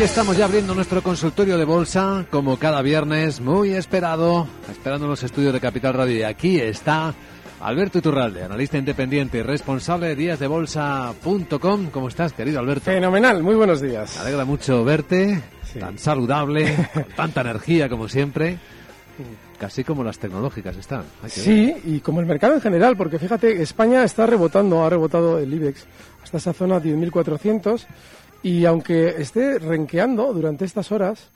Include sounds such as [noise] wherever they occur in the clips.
Estamos ya abriendo nuestro consultorio de bolsa, como cada viernes, muy esperado, esperando los estudios de Capital Radio. Y aquí está Alberto Iturralde, analista independiente y responsable de díasdebolsa.com. ¿Cómo estás, querido Alberto? Fenomenal, muy buenos días. Me alegra mucho verte, tan saludable, con [laughs] tanta energía como siempre. Casi como las tecnológicas están. Sí, y como el mercado en general, porque fíjate, España está rebotando, ha rebotado el IBEX hasta esa zona 10.400 y aunque esté renqueando durante estas horas,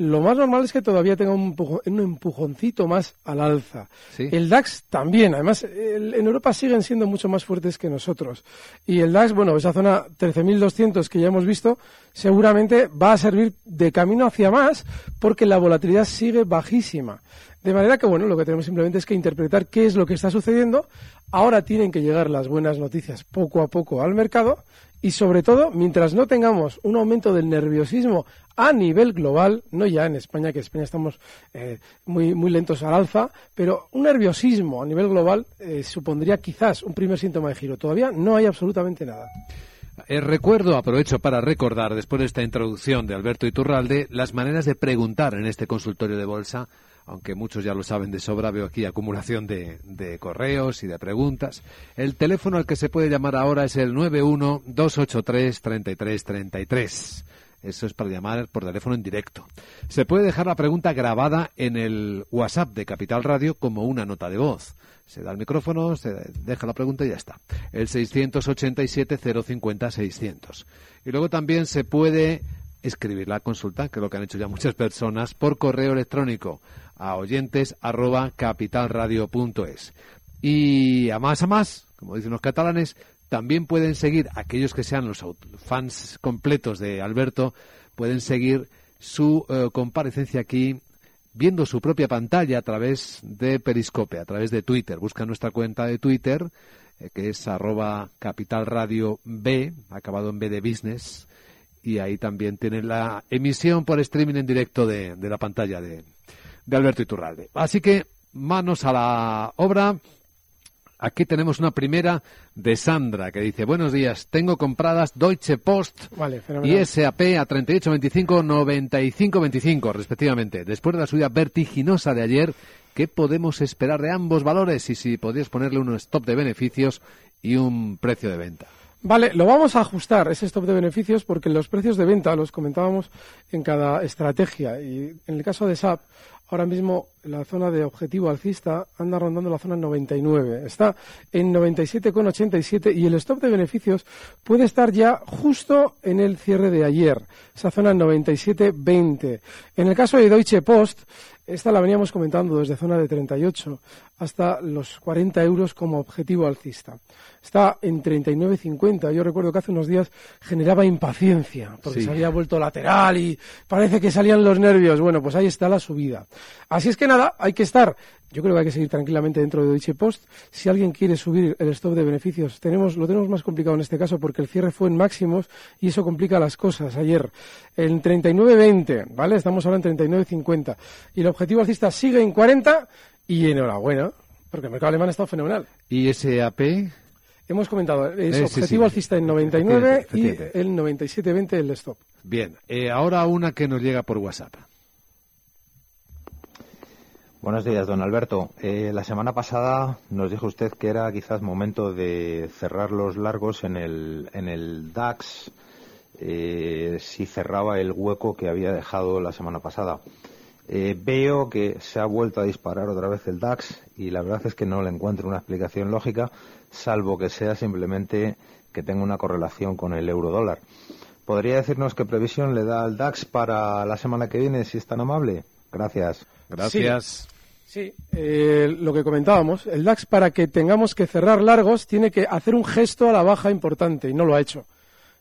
lo más normal es que todavía tenga un, empujoncito más al alza. El DAX también, además, en Europa siguen siendo mucho más fuertes que nosotros. Y el DAX, bueno, esa zona 13.200 que ya hemos visto, seguramente va a servir de camino hacia más porque la volatilidad sigue bajísima. De manera que, bueno, lo que tenemos simplemente es que interpretar qué es lo que está sucediendo. Ahora tienen que llegar las buenas noticias poco a poco al mercado y sobre todo, mientras no tengamos un aumento del nerviosismo a nivel global, no ya en España, que en España estamos eh, muy, muy lentos al alza, pero un nerviosismo a nivel global eh, supondría quizás un primer síntoma de giro. Todavía no hay absolutamente nada. Eh, recuerdo, aprovecho para recordar, después de esta introducción de Alberto Iturralde, las maneras de preguntar en este consultorio de bolsa aunque muchos ya lo saben de sobra, veo aquí acumulación de, correos y de preguntas. El teléfono al que se puede llamar ahora es el 91-283-3333. Eso es para llamar por teléfono en directo. Se puede dejar la pregunta grabada en el WhatsApp de Capital Radio como una nota de voz. Se da el micrófono, se deja la pregunta y ya está. El 687-050-600. Y luego también se puede escribir la consulta, que es lo que han hecho ya muchas personas, por correo electrónico a oyentes arroba capitalradio.es. Y a más a más, como dicen los catalanes, también pueden seguir aquellos que sean los fans completos de Alberto, pueden seguir su eh, comparecencia aquí viendo su propia pantalla a través de Periscope, a través de Twitter. Busca nuestra cuenta de Twitter, eh, que es arroba capitalradio B, acabado en B de business, y ahí también tienen la emisión por streaming en directo de la pantalla de, de Alberto Iturralde. Así que manos a la obra. Aquí tenemos una primera de Sandra que dice, buenos días, tengo compradas Deutsche Post y SAP a 38.25, 95.25 respectivamente. Después de la subida vertiginosa de ayer, ¿qué podemos esperar de ambos valores? Y si podrías ponerle un stop de beneficios y un precio de venta. Vale, lo vamos a ajustar, ese stop de beneficios, porque los precios de venta los comentábamos en cada estrategia. Y en el caso de SAP, ahora mismo la zona de objetivo alcista anda rondando la zona 99. Está en 97,87 y el stop de beneficios puede estar ya justo en el cierre de ayer, esa zona 97,20. En el caso de Deutsche Post, esta la veníamos comentando desde zona de 38 hasta los 40 euros como objetivo alcista. Está en 39,50. Yo recuerdo que hace unos días generaba impaciencia porque se había vuelto lateral y parece que salían los nervios. Bueno, pues ahí está la subida. Así es que nada, hay que estar yo creo que hay que seguir tranquilamente dentro de Deutsche Post. Si alguien quiere subir el stop de beneficios, tenemos, lo tenemos más complicado en este caso porque el cierre fue en máximos y eso complica las cosas. Ayer en 39.20, ¿vale? Estamos ahora en 39.50 y el objetivo alcista sigue en 40 y enhorabuena, porque el mercado alemán ha estado fenomenal. ¿Y SAP? Hemos comentado, es eh, objetivo alcista en 99 y el 97.20 el stop. Bien, eh, ahora una que nos llega por WhatsApp. Buenos días, don Alberto. Eh, la semana pasada nos dijo usted que era quizás momento de cerrar los largos en el, en el DAX eh, si cerraba el hueco que había dejado la semana pasada. Eh, veo que se ha vuelto a disparar otra vez el DAX y la verdad es que no le encuentro una explicación lógica, salvo que sea simplemente que tenga una correlación con el euro dólar. ¿Podría decirnos qué previsión le da al DAX para la semana que viene, si es tan amable? Gracias. Gracias. Sí, eh, lo que comentábamos, el DAX para que tengamos que cerrar largos tiene que hacer un gesto a la baja importante y no lo ha hecho.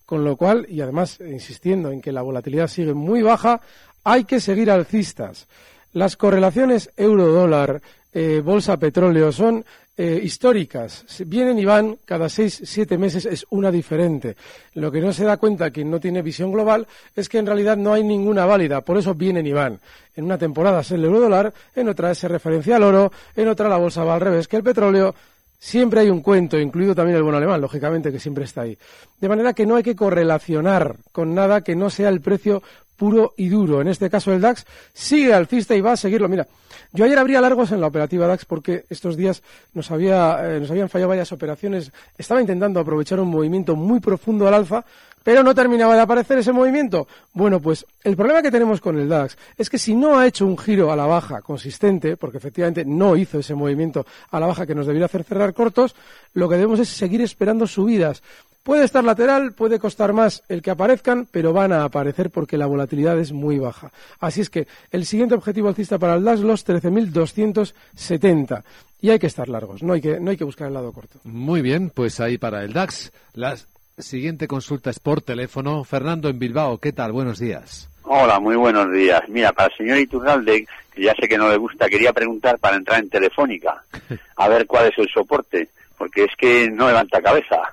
Con lo cual, y además insistiendo en que la volatilidad sigue muy baja, hay que seguir alcistas. Las correlaciones euro-dólar, eh, bolsa petróleo son eh, históricas. Vienen y van cada seis, siete meses, es una diferente. Lo que no se da cuenta quien no tiene visión global es que en realidad no hay ninguna válida, por eso vienen y van. En una temporada es el euro dólar, en otra es referencia al oro, en otra la bolsa va al revés que el petróleo. Siempre hay un cuento, incluido también el bono alemán, lógicamente, que siempre está ahí. De manera que no hay que correlacionar con nada que no sea el precio puro y duro. En este caso el DAX sigue alcista y va a seguirlo. Mira, yo ayer abría largos en la operativa DAX porque estos días nos, había, eh, nos habían fallado varias operaciones. Estaba intentando aprovechar un movimiento muy profundo al alfa, pero no terminaba de aparecer ese movimiento. Bueno, pues el problema que tenemos con el DAX es que si no ha hecho un giro a la baja consistente, porque efectivamente no hizo ese movimiento a la baja que nos debería hacer cerrar cortos, lo que debemos es seguir esperando subidas. Puede estar lateral, puede costar más el que aparezcan, pero van a aparecer porque la volatilidad es muy baja. Así es que el siguiente objetivo alcista para el DAX, los 13.270. Y hay que estar largos, no hay que, no hay que buscar el lado corto. Muy bien, pues ahí para el DAX. La siguiente consulta es por teléfono. Fernando en Bilbao, ¿qué tal? Buenos días. Hola, muy buenos días. Mira, para el señor Iturralde, que ya sé que no le gusta, quería preguntar para entrar en Telefónica, [laughs] a ver cuál es el soporte, porque es que no levanta cabeza.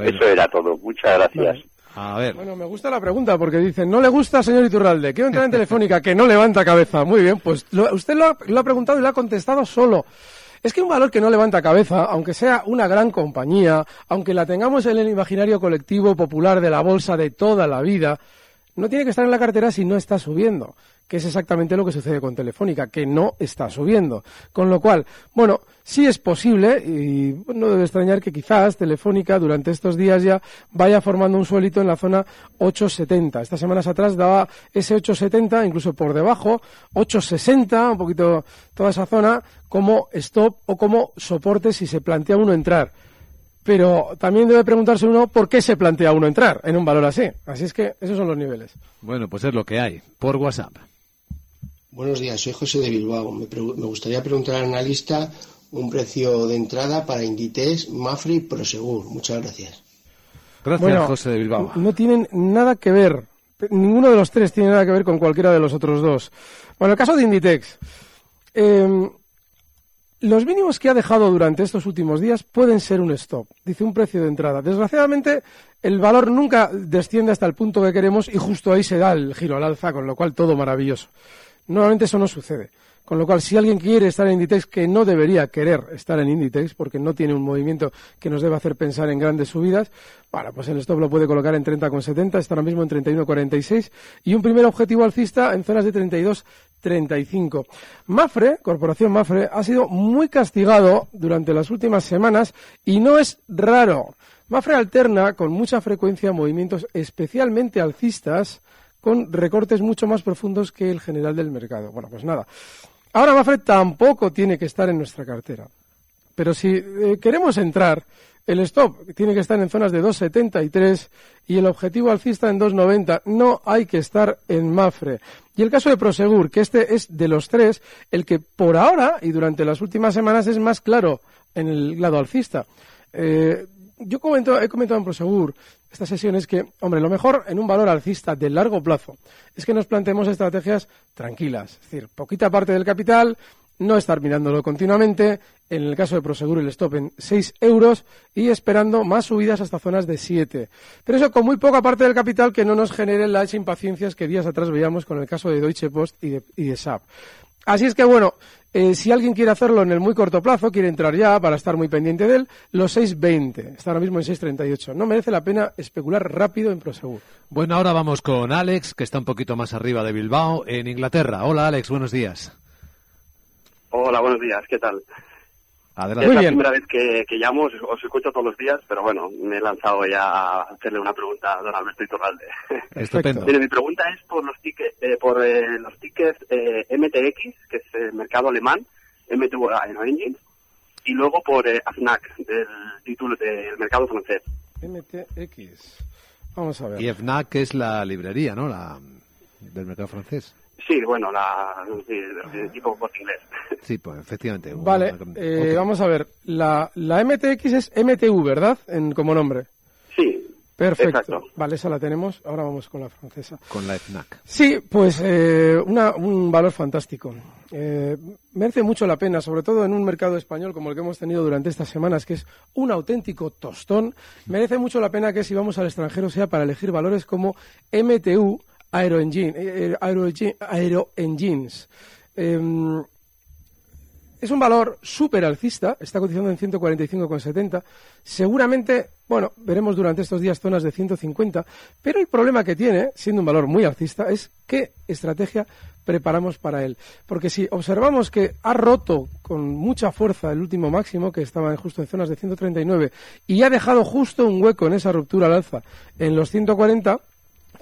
Eso era todo. Muchas gracias. A ver. Bueno, me gusta la pregunta porque dice, no le gusta, señor Iturralde, quiero entrar en [laughs] Telefónica, que no levanta cabeza. Muy bien, pues usted lo ha, preguntado y lo ha contestado solo. Es que un valor que no levanta cabeza, aunque sea una gran compañía, aunque la tengamos en el imaginario colectivo popular de la bolsa de toda la vida, no tiene que estar en la cartera si no está subiendo, que es exactamente lo que sucede con Telefónica, que no está subiendo. Con lo cual, bueno, sí es posible, y no debe extrañar que quizás Telefónica durante estos días ya vaya formando un suelito en la zona 870. Estas semanas atrás daba ese 870, incluso por debajo, 860, un poquito toda esa zona, como stop o como soporte si se plantea uno entrar pero también debe preguntarse uno por qué se plantea uno entrar en un valor así. Así es que esos son los niveles. Bueno, pues es lo que hay, por WhatsApp. Buenos días, soy José de Bilbao. Me, gustaría preguntar al analista un precio de entrada para Inditex, Mafre y Prosegur. Muchas gracias. Gracias, José de Bilbao. No tienen nada que ver, ninguno de los tres tiene nada que ver con cualquiera de los otros dos. Bueno, el caso de Inditex. Eh, los mínimos que ha dejado durante estos últimos días pueden ser un stop, dice un precio de entrada. Desgraciadamente, el valor nunca desciende hasta el punto que queremos y justo ahí se da el giro al alza, con lo cual todo maravilloso. Normalmente eso no sucede. Con lo cual, si alguien quiere estar en Inditex, que no debería querer estar en Inditex, porque no tiene un movimiento que nos deba hacer pensar en grandes subidas, bueno, pues el stop lo puede colocar en 30,70, está ahora mismo en 31,46, y un primer objetivo alcista en zonas de 32,35. Mafre, Corporación Mafre, ha sido muy castigado durante las últimas semanas, y no es raro. Mafre alterna con mucha frecuencia movimientos especialmente alcistas, con recortes mucho más profundos que el general del mercado. Bueno, pues nada. Ahora Mafre tampoco tiene que estar en nuestra cartera. Pero si eh, queremos entrar, el stop tiene que estar en zonas de 2,73 y el objetivo alcista en 2,90. No hay que estar en Mafre. Y el caso de Prosegur, que este es de los tres el que por ahora y durante las últimas semanas es más claro en el lado alcista. Eh, yo comento, he comentado en Prosegur estas sesiones que, hombre, lo mejor en un valor alcista de largo plazo es que nos planteemos estrategias tranquilas, es decir, poquita parte del capital, no estar mirándolo continuamente, en el caso de Prosegur el stop en 6 euros y esperando más subidas hasta zonas de 7. Pero eso con muy poca parte del capital que no nos genere las impaciencias que días atrás veíamos con el caso de Deutsche Post y de, y de SAP. Así es que, bueno, eh, si alguien quiere hacerlo en el muy corto plazo, quiere entrar ya para estar muy pendiente de él, los 6.20. Está ahora mismo en 6.38. No merece la pena especular rápido en Prosegur. Bueno, ahora vamos con Alex, que está un poquito más arriba de Bilbao, en Inglaterra. Hola, Alex, buenos días. Hola, buenos días, ¿qué tal? Adelante. Es la primera vez que, que llamo, os, os escucho todos los días, pero bueno, me he lanzado ya a hacerle una pregunta a don Alberto Iturralde. [laughs] Estupendo. Mire, mi pregunta es por los tickets, eh, por eh, los tickets eh, MTX, que es el mercado alemán, M2 Aero Engines, y luego por eh, AFNAC, del título del mercado francés. MTX. Vamos a ver. Y FNAC que es la librería, ¿no? La del mercado francés. Sí, bueno, la, sí, tipo por inglés. [laughs] Sí, pues efectivamente. Vale, Una- eh, vamos a ver. La, la MTX es MTU, ¿verdad? En, como nombre. Sí, Perfecto. Exacto. Vale, esa la tenemos. Ahora vamos con la francesa. Con la FNAC. Sí, pues eh, una- un valor fantástico. Eh, merece mucho la pena, sobre todo en un mercado español como el que hemos tenido durante estas semanas, que es un auténtico tostón. Merece mucho la pena que si vamos al extranjero sea para elegir valores como MTU Aero, eh, Engines. Em, es un valor súper alcista, está cotizando en 145,70. Seguramente, bueno, veremos durante estos días zonas de 150, pero el problema que tiene, siendo un valor muy alcista, es qué estrategia preparamos para él. Porque si observamos que ha roto con mucha fuerza el último máximo, que estaba justo en zonas de 139, y ha dejado justo un hueco en esa ruptura al alza en los 140,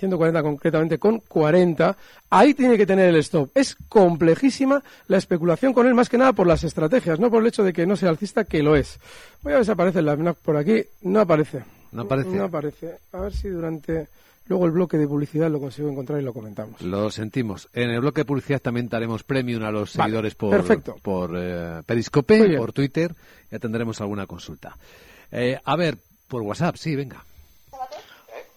140 concretamente con 40, ahí tiene que tener el stop. Es complejísima la especulación con él, más que nada por las estrategias, no por el hecho de que no sea alcista, que lo es. Voy a ver si aparece la FNAC por aquí. No aparece. No aparece. No aparece. A ver si durante luego el bloque de publicidad lo consigo encontrar y lo comentamos. Lo sentimos. En el bloque de publicidad también daremos premium a los Vale, seguidores por, perfecto. por eh, Periscope, por Twitter. Ya tendremos alguna consulta. Eh, a ver, por WhatsApp, sí, venga.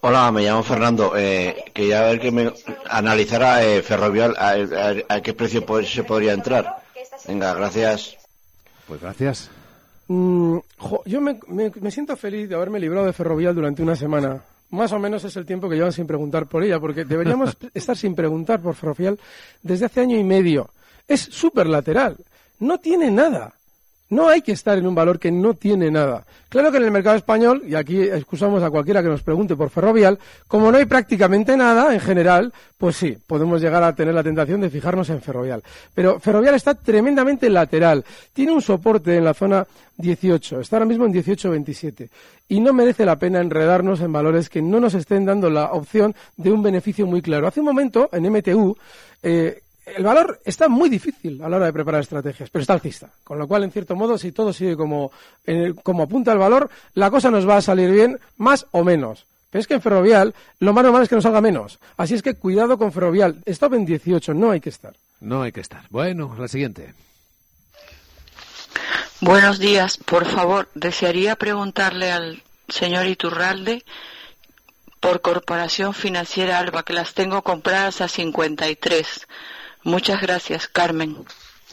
Hola, me llamo Fernando. Eh, quería ver que me analizara eh, Ferrovial a, a- a qué precio se podría entrar. Venga, gracias. Pues gracias. Mm, jo, yo me, me- me siento feliz de haberme librado de Ferrovial durante una semana. Más o menos es el tiempo que llevan sin preguntar por ella, porque deberíamos [laughs] estar sin preguntar por Ferrovial desde hace año y medio. Es súper lateral. No tiene nada. No hay que estar en un valor que no tiene nada. Claro que en el mercado español, y aquí excusamos a cualquiera que nos pregunte por Ferrovial, como no hay prácticamente nada en general, pues sí, podemos llegar a tener la tentación de fijarnos en Ferrovial. Pero Ferrovial está tremendamente lateral. Tiene un soporte en la zona 18, está ahora mismo en 18.27. Y no merece la pena enredarnos en valores que no nos estén dando la opción de un beneficio muy claro. Hace un momento, en MTU, eh, el valor está muy difícil a la hora de preparar estrategias, pero está alcista. Con lo cual, en cierto modo, si todo sigue como, eh, como apunta el valor, la cosa nos va a salir bien, más o menos. Pero es que en Ferrovial, lo más normal es que nos salga menos. Así es que cuidado con Ferrovial. Stop en 18, no hay que estar. No hay que estar. Bueno, la siguiente. Buenos días. Por favor, desearía preguntarle al señor Iturralde por Corporación Financiera Alba, que las tengo compradas a 53. Muchas gracias, Carmen.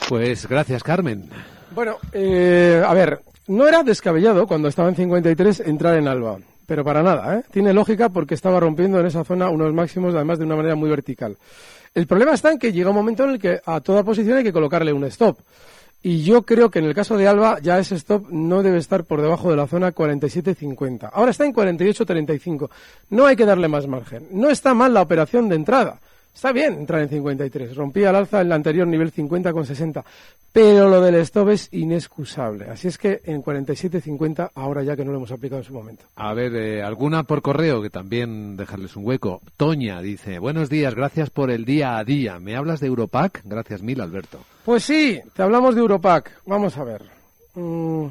Pues gracias, Carmen. Bueno, eh, a ver, no era descabellado cuando estaba en 53 entrar en Alba, pero para nada, ¿eh? Tiene lógica porque estaba rompiendo en esa zona unos máximos, además de una manera muy vertical. El problema está en que llega un momento en el que a toda posición hay que colocarle un stop. Y yo creo que en el caso de Alba ya ese stop no debe estar por debajo de la zona 47.50. Ahora está en 48.35. No hay que darle más margen. No está mal la operación de entrada. Está bien entrar en 53. Rompía al alza el anterior nivel 50 con 60. Pero lo del stop es inexcusable. Así es que en 47.50, ahora ya que no lo hemos aplicado en su momento. A ver, eh, alguna por correo, que también dejarles un hueco. Toña dice, buenos días, gracias por el día a día. ¿Me hablas de Europac? Gracias mil, Alberto. Pues sí, te hablamos de Europac. Vamos a ver. Mm,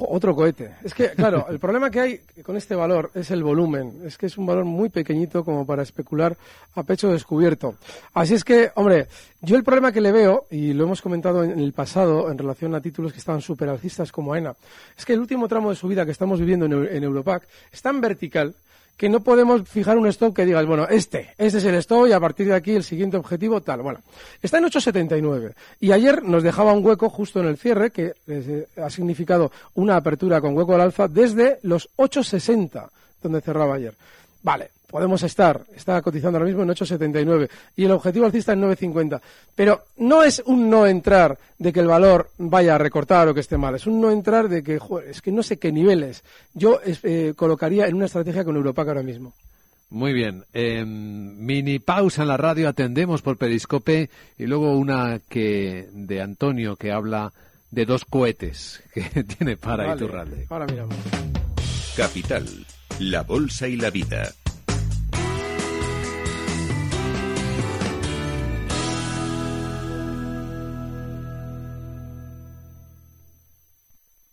otro cohete. Es que, claro, el problema que hay con este valor es el volumen. Es que es un valor muy pequeñito como para especular a pecho descubierto. Así es que, hombre, yo el problema que le veo, y lo hemos comentado en el pasado en relación a títulos que estaban súper alcistas como AENA, es que el último tramo de subida que estamos viviendo en, en Europac es tan vertical que no podemos fijar un stop que digas, bueno, este, este es el stop y a partir de aquí el siguiente objetivo tal. Bueno, está en 8.79 y ayer nos dejaba un hueco justo en el cierre que eh, ha significado una apertura con hueco al alfa desde los 8.60 donde cerraba ayer. Vale, podemos estar, está cotizando ahora mismo en 8,79 y el objetivo alcista en 9,50. Pero no es un no entrar de que el valor vaya a recortar o que esté mal, es un no entrar de que, es que no sé qué niveles. Yo eh, colocaría en una estrategia con Europac ahora mismo. Muy bien. mini pausa en la radio, atendemos por Periscope y luego una que de Antonio que habla de dos cohetes [laughs] que tiene para Iturralde. Ahora miramos. Capital, la bolsa y la vida.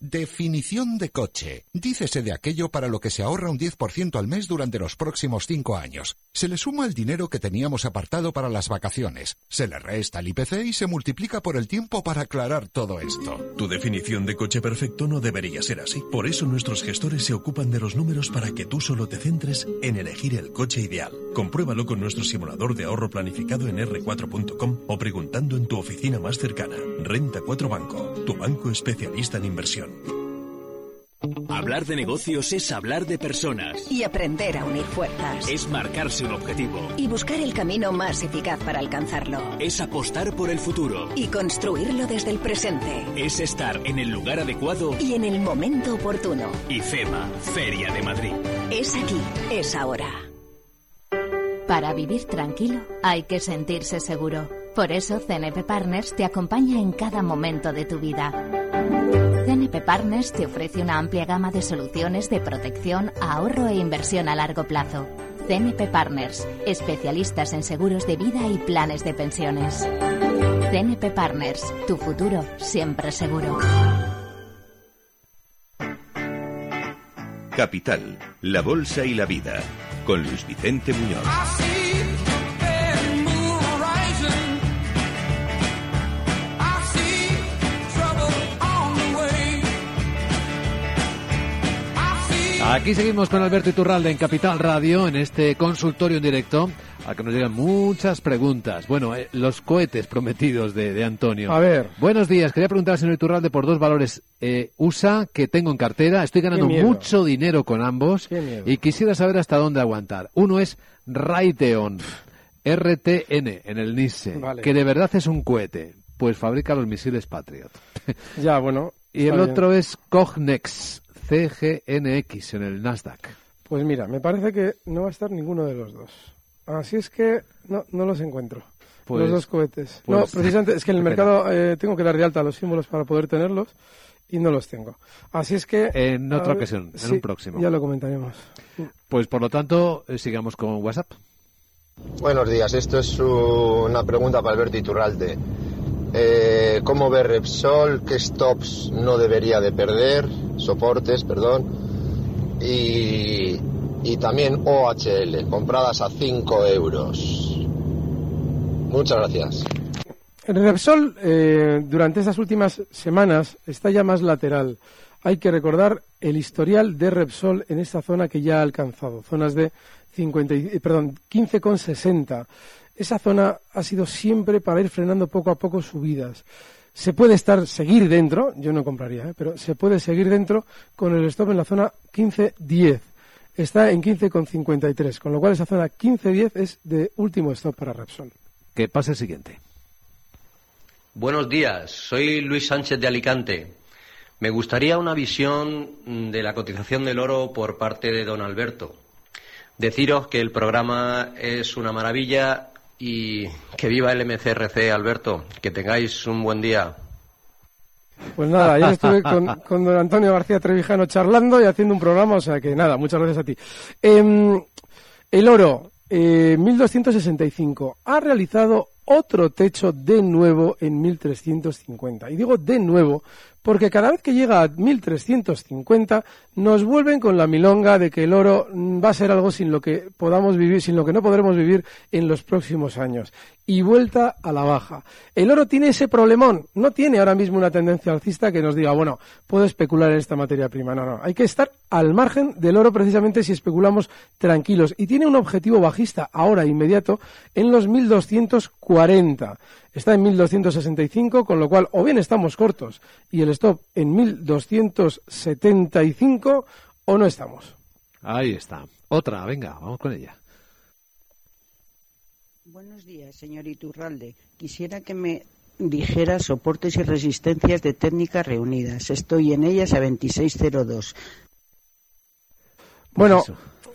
Definición de coche. Dícese de aquello para lo que se ahorra un 10% al mes durante los próximos cinco años. Se le suma el dinero que teníamos apartado para las vacaciones, se le resta el IPC y se multiplica por el tiempo para aclarar todo esto. Tu definición de coche perfecto no debería ser así. Por eso nuestros gestores se ocupan de los números para que tú solo te centres en elegir el coche ideal. Compruébalo con nuestro simulador de ahorro planificado en r4.com o preguntando en tu oficina más cercana. Renta 4 Banco, tu banco especialista en inversión. Hablar de negocios es hablar de personas. Y aprender a unir fuerzas. Es marcarse un objetivo. Y buscar el camino más eficaz para alcanzarlo. Es apostar por el futuro. Y construirlo desde el presente. Es estar en el lugar adecuado. Y en el momento oportuno. IFEMA, Feria de Madrid. Es aquí, es ahora. Para vivir tranquilo hay que sentirse seguro. Por eso CNP Partners te acompaña en cada momento de tu vida. CNP Partners te ofrece una amplia gama de soluciones de protección, ahorro e inversión a largo plazo. CNP Partners, especialistas en seguros de vida y planes de pensiones. CNP Partners, tu futuro siempre seguro. Capital, la Bolsa y la Vida, con Luis Vicente Muñoz. Aquí seguimos con Alberto Iturralde en Capital Radio, en este consultorio en directo, a que nos llegan muchas preguntas. Bueno, eh, los cohetes prometidos de, Antonio. A ver. Buenos días, quería preguntar al señor Iturralde por dos valores eh, USA que tengo en cartera. Estoy ganando mucho dinero con ambos y quisiera saber hasta dónde aguantar. Uno es Raytheon, RTN, en el NISE, que de verdad es un cohete, pues fabrica los misiles Patriot. [laughs] Ya, bueno. y el otro es Cognex, CGNX en el Nasdaq? Pues mira, me parece que no va a estar ninguno de los dos. Así es que no, no los encuentro. los pues, dos cohetes. no, pues, precisamente es que en el mercado eh, tengo que dar de alta los símbolos para poder tenerlos y no los tengo. Así es que... En otra ocasión, en un próximo. Ya lo comentaremos. Pues por lo tanto, eh, sigamos con WhatsApp. Buenos días, esto es una pregunta para Alberto Iturralde. Eh, ¿Cómo ve Repsol? ¿Qué stops no debería de perder? Soportes, perdón. Y, y también OHL, compradas a 5 euros. Muchas gracias. Repsol, eh, durante estas últimas semanas, está ya más lateral. Hay que recordar el historial de Repsol en esta zona que ya ha alcanzado, zonas de 50, perdón, 15,60 esa zona ha sido siempre para ir frenando poco a poco subidas. Se puede estar, seguir dentro, yo no compraría, ¿eh? pero se puede seguir dentro con el stop en la zona 15.10. Está en 15,53, con lo cual esa zona 15.10 es de último stop para Repsol. Que pase el siguiente. Buenos días, soy Luis Sánchez de Alicante. Me gustaría una visión de la cotización del oro por parte de don Alberto. Deciros que el programa es una maravilla y que viva el MCRC, Alberto. Que tengáis un buen día. Pues nada, ayer [laughs] estuve con, con don Antonio García Trevijano charlando y haciendo un programa, o sea que nada, muchas gracias a ti. Em, el oro, eh, 1265, ha realizado otro techo de nuevo en 1350. Y digo de nuevo porque cada vez que llega a 1350 nos vuelven con la milonga de que el oro va a ser algo sin lo que podamos vivir, sin lo que no podremos vivir en los próximos años. Y vuelta a la baja. El oro tiene ese problemón, no tiene ahora mismo una tendencia alcista que nos diga, bueno, puedo especular en esta materia prima. No, no, hay que estar al margen del oro precisamente si especulamos tranquilos. Y tiene un objetivo bajista ahora inmediato en los 1240 está en 1265, con lo cual o bien estamos cortos y el stop en 1275 o no estamos. Ahí está. Otra, venga, vamos con ella. Buenos días, señor Iturralde. Quisiera que me dijera soportes y resistencias de técnicas reunidas. Estoy en ellas a 2602. Bueno,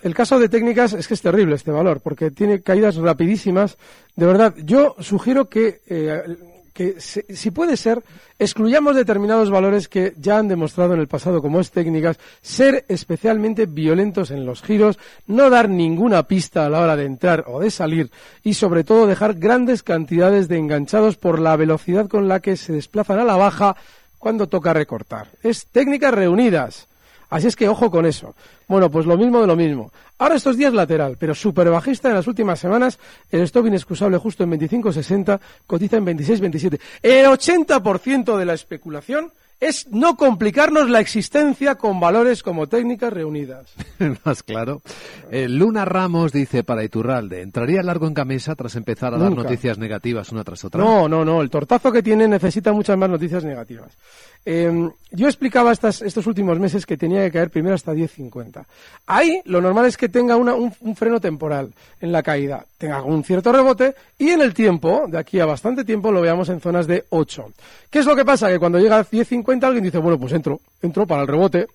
el caso de técnicas es que es terrible este valor, porque tiene caídas rapidísimas. De verdad, yo sugiero que, eh, que si puede ser, excluyamos determinados valores que ya han demostrado en el pasado, como es técnicas, ser especialmente violentos en los giros, no dar ninguna pista a la hora de entrar o de salir y sobre todo dejar grandes cantidades de enganchados por la velocidad con la que se desplazan a la baja cuando toca recortar. Es técnicas reunidas. Así es que ojo con eso. Bueno, pues lo mismo de lo mismo. Ahora estos días lateral, pero súper bajista en las últimas semanas. El stop inexcusable justo en 25.60, cotiza en 26.27. El 80% de la especulación es no complicarnos la existencia con valores como técnicas reunidas. [laughs] Más claro. Eh, Luna Ramos dice para Iturralde, ¿entraría largo en camisa tras empezar a dar noticias negativas una tras otra? No, no, no. El tortazo que tiene necesita muchas más noticias negativas. Em, yo explicaba estas, estos últimos meses que tenía que caer primero hasta 10.50. Ahí lo normal es que tenga un, un, freno temporal en la caída, tenga un cierto rebote y en el tiempo, de aquí a bastante tiempo, lo veamos en zonas de 8. ¿Qué es lo que pasa? Que cuando llega a 10.50 alguien dice, bueno, pues entro, entro para el rebote,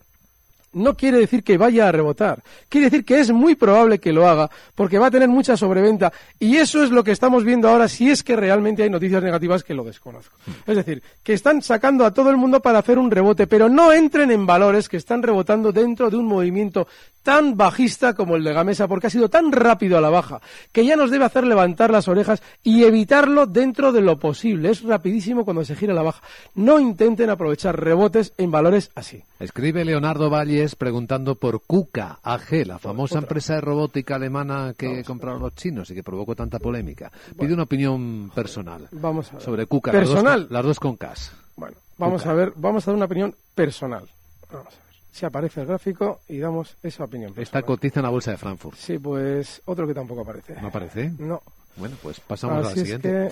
no quiere decir que vaya a rebotar. Quiere decir que es muy probable que lo haga porque va a tener mucha sobreventa. Y eso es lo que estamos viendo ahora si es que realmente hay noticias negativas que lo desconozco. Es decir, que están sacando a todo el mundo para hacer un rebote, pero no entren en valores que están rebotando dentro de un movimiento tan bajista como el de Gamesa porque ha sido tan rápido a la baja que ya nos debe hacer levantar las orejas y evitarlo dentro de lo posible. Es rapidísimo cuando se gira la baja. No intenten aprovechar rebotes en valores así. Escribe Leonardo Valles preguntando por KUKA AG, la famosa empresa de robótica alemana que compraron los chinos y que provocó tanta polémica. Pide una opinión personal vamos sobre KUKA. Personal. Las dos, con, CAS. Bueno, vamos a ver, vamos a dar una opinión personal. Vamos a ver si aparece el gráfico y damos esa opinión. Esta cotiza en la bolsa de Frankfurt. Sí, pues otro que tampoco aparece. ¿No aparece? No. Bueno, pues pasamos a la siguiente.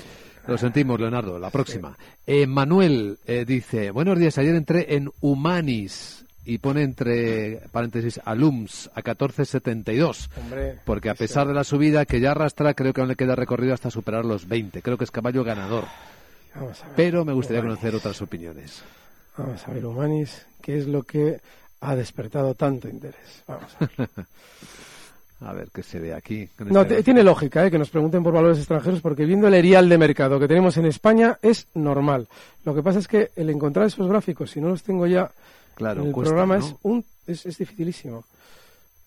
Lo sentimos, Leonardo. La próxima. Eh, Manuel eh, dice, buenos días, ayer entré en Humanis y pone entre paréntesis alums a 14.72. Hombre, porque a pesar de la subida que ya arrastra, creo que aún le queda recorrido hasta superar los 20. Creo que es caballo ganador. Pero me gustaría conocer otras opiniones. Vamos a ver, Humanis, ¿qué es lo que ha despertado tanto interés. Vamos a ver. [laughs] a ver qué se ve aquí. No, este tiene lógica ¿eh? que nos pregunten por valores extranjeros porque viendo el erial de mercado que tenemos en España es normal. Lo que pasa es que el encontrar esos gráficos, si no los tengo ya claro, el programa, es, un, es, es dificilísimo.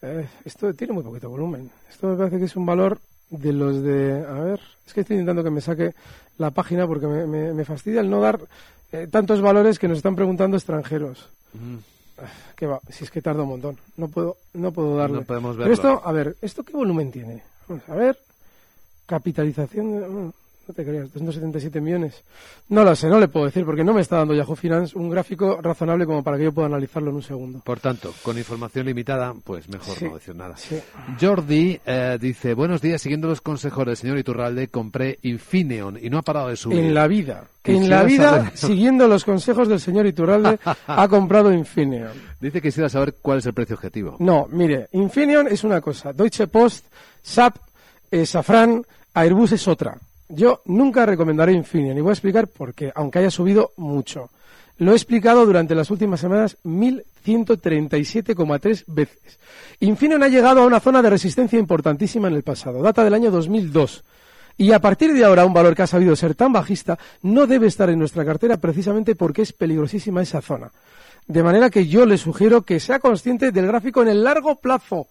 Eh, esto tiene muy poquito volumen. Esto me parece que es un valor de los de... A ver, es que estoy intentando que me saque la página porque me, me, fastidia el no dar eh, tantos valores que nos están preguntando extranjeros. ¿Qué va? Si es que tarda un montón. No puedo, no puedo darle. No podemos verlo. Pero esto, a ver, ¿esto qué volumen tiene? Vamos a ver. Capitalización. No te creas, 277 millones. No lo sé, no le puedo decir, porque no me está dando Yahoo Finance un gráfico razonable como para que yo pueda analizarlo en un segundo. Por tanto, con información limitada, pues mejor no decir nada. Jordi eh, dice, buenos días, siguiendo los consejos del señor Iturralde, compré Infineon y no ha parado de subir. En la vida. En la vida, [laughs] siguiendo los consejos del señor Iturralde, ha comprado Infineon. Dice que quisiera saber cuál es el precio objetivo. No, mire, Infineon es una cosa, Deutsche Post, SAP, eh, Safran, Airbus es otra. Yo nunca recomendaré Infineon y voy a explicar por qué, aunque haya subido mucho. Lo he explicado durante las últimas semanas mil 137,3 veces. Infineon ha llegado a una zona de resistencia importantísima en el pasado, data del año 2002. Y a partir de ahora, un valor que ha sabido ser tan bajista no debe estar en nuestra cartera precisamente porque es peligrosísima esa zona. De manera que yo le sugiero que sea consciente del gráfico en el largo plazo.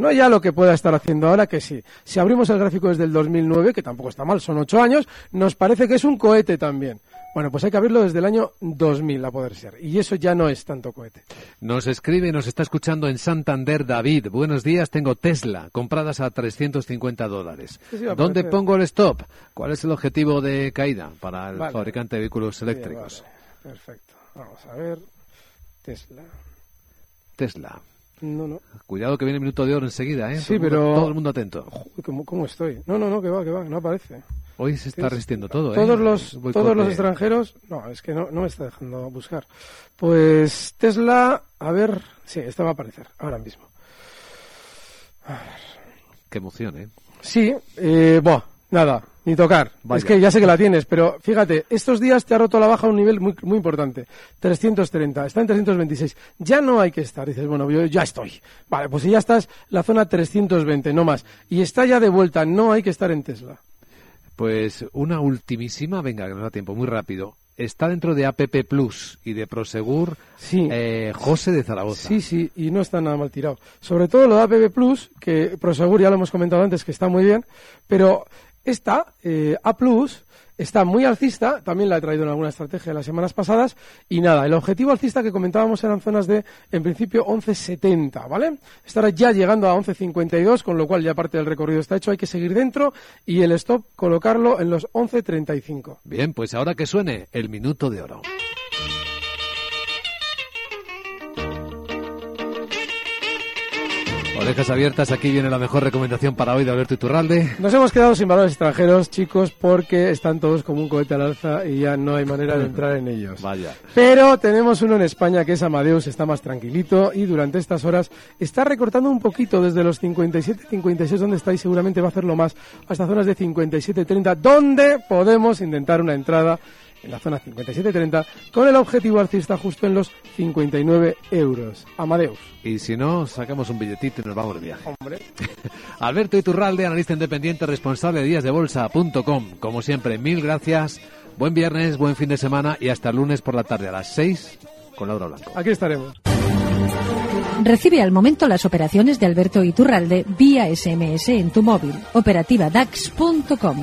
No ya lo que pueda estar haciendo ahora, que sí. Si abrimos el gráfico desde el 2009, que tampoco está mal, son ocho años, nos parece que es un cohete también. Bueno, pues hay que abrirlo desde el año 2000 a poder ser. Y eso ya no es tanto cohete. Nos escribe y nos está escuchando en Santander David. Buenos días, tengo Tesla, compradas a 350 dólares. ¿Dónde pongo el stop? ¿Cuál es el objetivo de caída para el fabricante de vehículos eléctricos? Perfecto. Vamos a ver. Tesla. Tesla. No, no. Cuidado que viene el minuto de oro enseguida, ¿eh? Sí, pero... todo el mundo atento. ¿cómo, estoy? No, no, no, que va, que va, no aparece. Hoy se está resistiendo todo, ¿eh? Todos los, todos los extranjeros... No, es que no, no me está dejando buscar. Pues Tesla, a ver... Sí, esta va a aparecer, ahora mismo. A ver. Qué emoción, ¿eh? Sí, eh, buah, nada, ni tocar. Es que ya sé que la tienes, pero fíjate, estos días te ha roto la baja a un nivel muy, muy importante. 330, está en 326. Ya no hay que estar. Dices, bueno, yo ya estoy. Vale, pues si ya estás, la zona 320, no más. Y está ya de vuelta, no hay que estar en Tesla. Pues una ultimísima, venga, que nos da tiempo, muy rápido. Está dentro de APP Plus y de Prosegur sí. Eh, José de Zaragoza. Sí, sí, y no está nada mal tirado. Sobre todo lo de APP Plus, que Prosegur ya lo hemos comentado antes, que está muy bien, pero esta, eh, A está muy alcista, también la he traído en alguna estrategia las semanas pasadas, y nada, el objetivo alcista que comentábamos eran zonas de, en principio, 11.70, ¿vale? Estará ya llegando a 11.52, con lo cual ya parte del recorrido está hecho, hay que seguir dentro, y el stop colocarlo en los 11.35. Bien, pues ahora que suene el minuto de oro. Orejas abiertas, aquí viene la mejor recomendación para hoy de Alberto Iturralde. Nos hemos quedado sin valores extranjeros, chicos, porque están todos como un cohete al alza y ya no hay manera de entrar en ellos. [laughs] Vaya. Pero tenemos uno en España que es Amadeus, está más tranquilito y durante estas horas está recortando un poquito desde los 57, 56 donde está y seguramente va a hacerlo más hasta zonas de 57, 30, donde podemos intentar una entrada en la zona 57.30 con el objetivo alcista justo en los 59 euros. Amadeus. Y si no, sacamos un billetito y nos vamos de viaje. Hombre. [laughs] Alberto Iturralde, analista independiente, responsable de díasdebolsa.com. Como siempre, mil gracias. Buen viernes, buen fin de semana y hasta el lunes por la tarde a las 6 con Laura Blanco. Aquí estaremos. Recibe al momento las operaciones de Alberto Iturralde vía SMS en tu móvil. Operativa DAX.com.